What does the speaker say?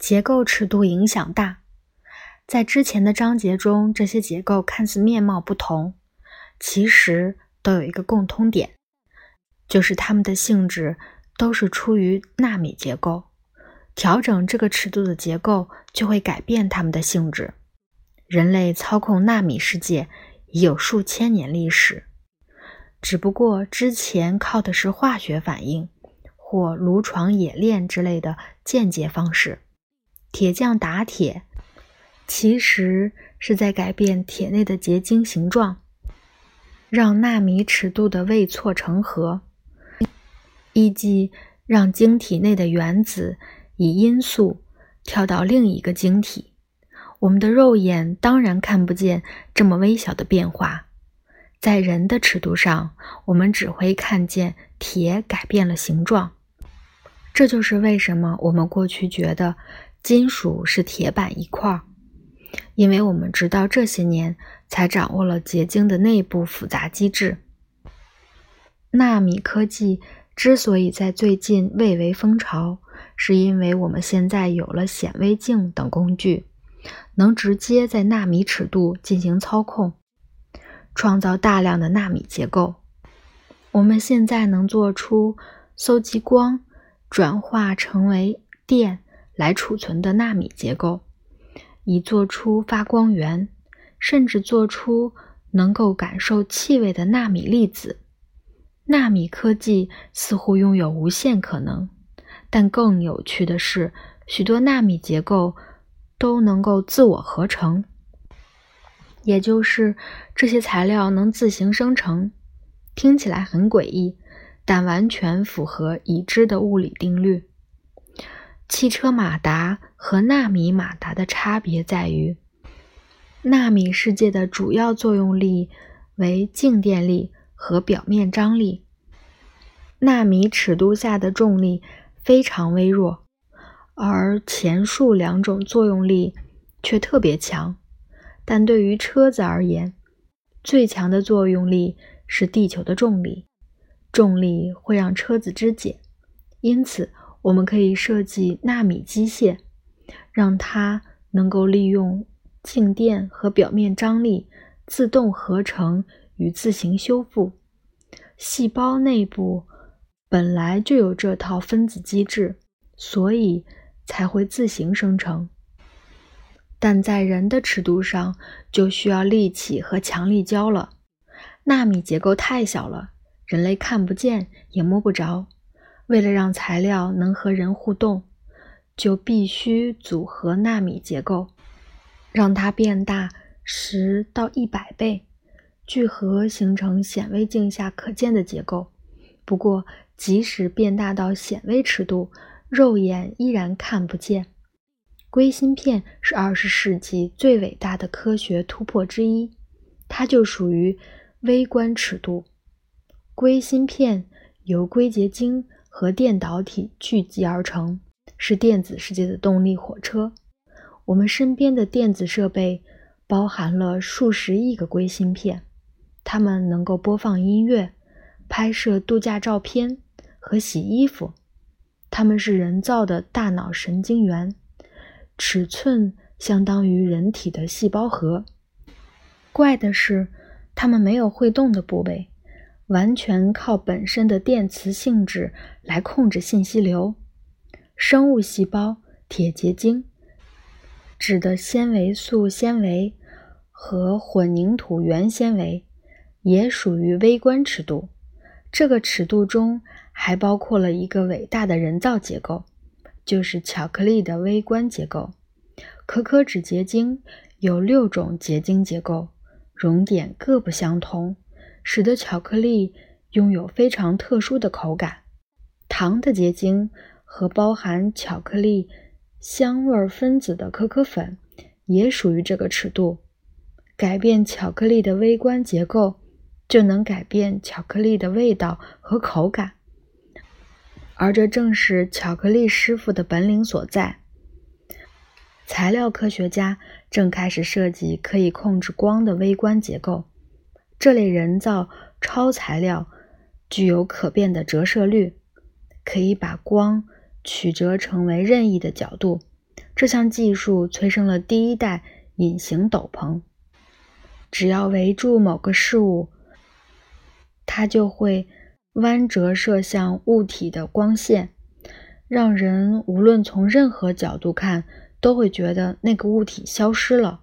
结构尺度影响大。在之前的章节中，这些结构看似面貌不同，其实都有一个共通点，就是它们的性质都是出于纳米结构。调整这个尺度的结构，就会改变它们的性质。人类操控纳米世界已有数千年历史，只不过之前靠的是化学反应或炉床冶炼之类的间接方式。铁匠打铁。其实是在改变铁内的结晶形状，让纳米尺度的位错成和，以及让晶体内的原子以音速跳到另一个晶体。我们的肉眼当然看不见这么微小的变化，在人的尺度上，我们只会看见铁改变了形状。这就是为什么我们过去觉得金属是铁板一块儿。因为我们直到这些年才掌握了结晶的内部复杂机制。纳米科技之所以在最近蔚为风潮，是因为我们现在有了显微镜等工具，能直接在纳米尺度进行操控，创造大量的纳米结构。我们现在能做出搜集光转化成为电来储存的纳米结构。以做出发光源，甚至做出能够感受气味的纳米粒子。纳米科技似乎拥有无限可能，但更有趣的是，许多纳米结构都能够自我合成，也就是这些材料能自行生成。听起来很诡异，但完全符合已知的物理定律。汽车马达和纳米马达的差别在于，纳米世界的主要作用力为静电力和表面张力。纳米尺度下的重力非常微弱，而前述两种作用力却特别强。但对于车子而言，最强的作用力是地球的重力，重力会让车子肢解，因此。我们可以设计纳米机械，让它能够利用静电和表面张力自动合成与自行修复。细胞内部本来就有这套分子机制，所以才会自行生成。但在人的尺度上，就需要力气和强力胶了。纳米结构太小了，人类看不见也摸不着。为了让材料能和人互动，就必须组合纳米结构，让它变大十到一百倍，聚合形成显微镜下可见的结构。不过，即使变大到显微尺度，肉眼依然看不见。硅芯片是二十世纪最伟大的科学突破之一，它就属于微观尺度。硅芯片由硅结晶。和电导体聚集而成，是电子世界的动力火车。我们身边的电子设备包含了数十亿个硅芯片，它们能够播放音乐、拍摄度假照片和洗衣服。它们是人造的大脑神经元，尺寸相当于人体的细胞核。怪的是，它们没有会动的部位。完全靠本身的电磁性质来控制信息流。生物细胞、铁结晶、指的纤维素纤维和混凝土原纤维也属于微观尺度。这个尺度中还包括了一个伟大的人造结构，就是巧克力的微观结构。可可脂结晶有六种结晶结构，熔点各不相同。使得巧克力拥有非常特殊的口感。糖的结晶和包含巧克力香味分子的可可粉也属于这个尺度。改变巧克力的微观结构，就能改变巧克力的味道和口感。而这正是巧克力师傅的本领所在。材料科学家正开始设计可以控制光的微观结构。这类人造超材料具有可变的折射率，可以把光曲折成为任意的角度，这项技术催生了第一代隐形斗篷。只要围住某个事物，它就会弯折射向物体的光线，让人无论从任何角度看，都会觉得那个物体消失了。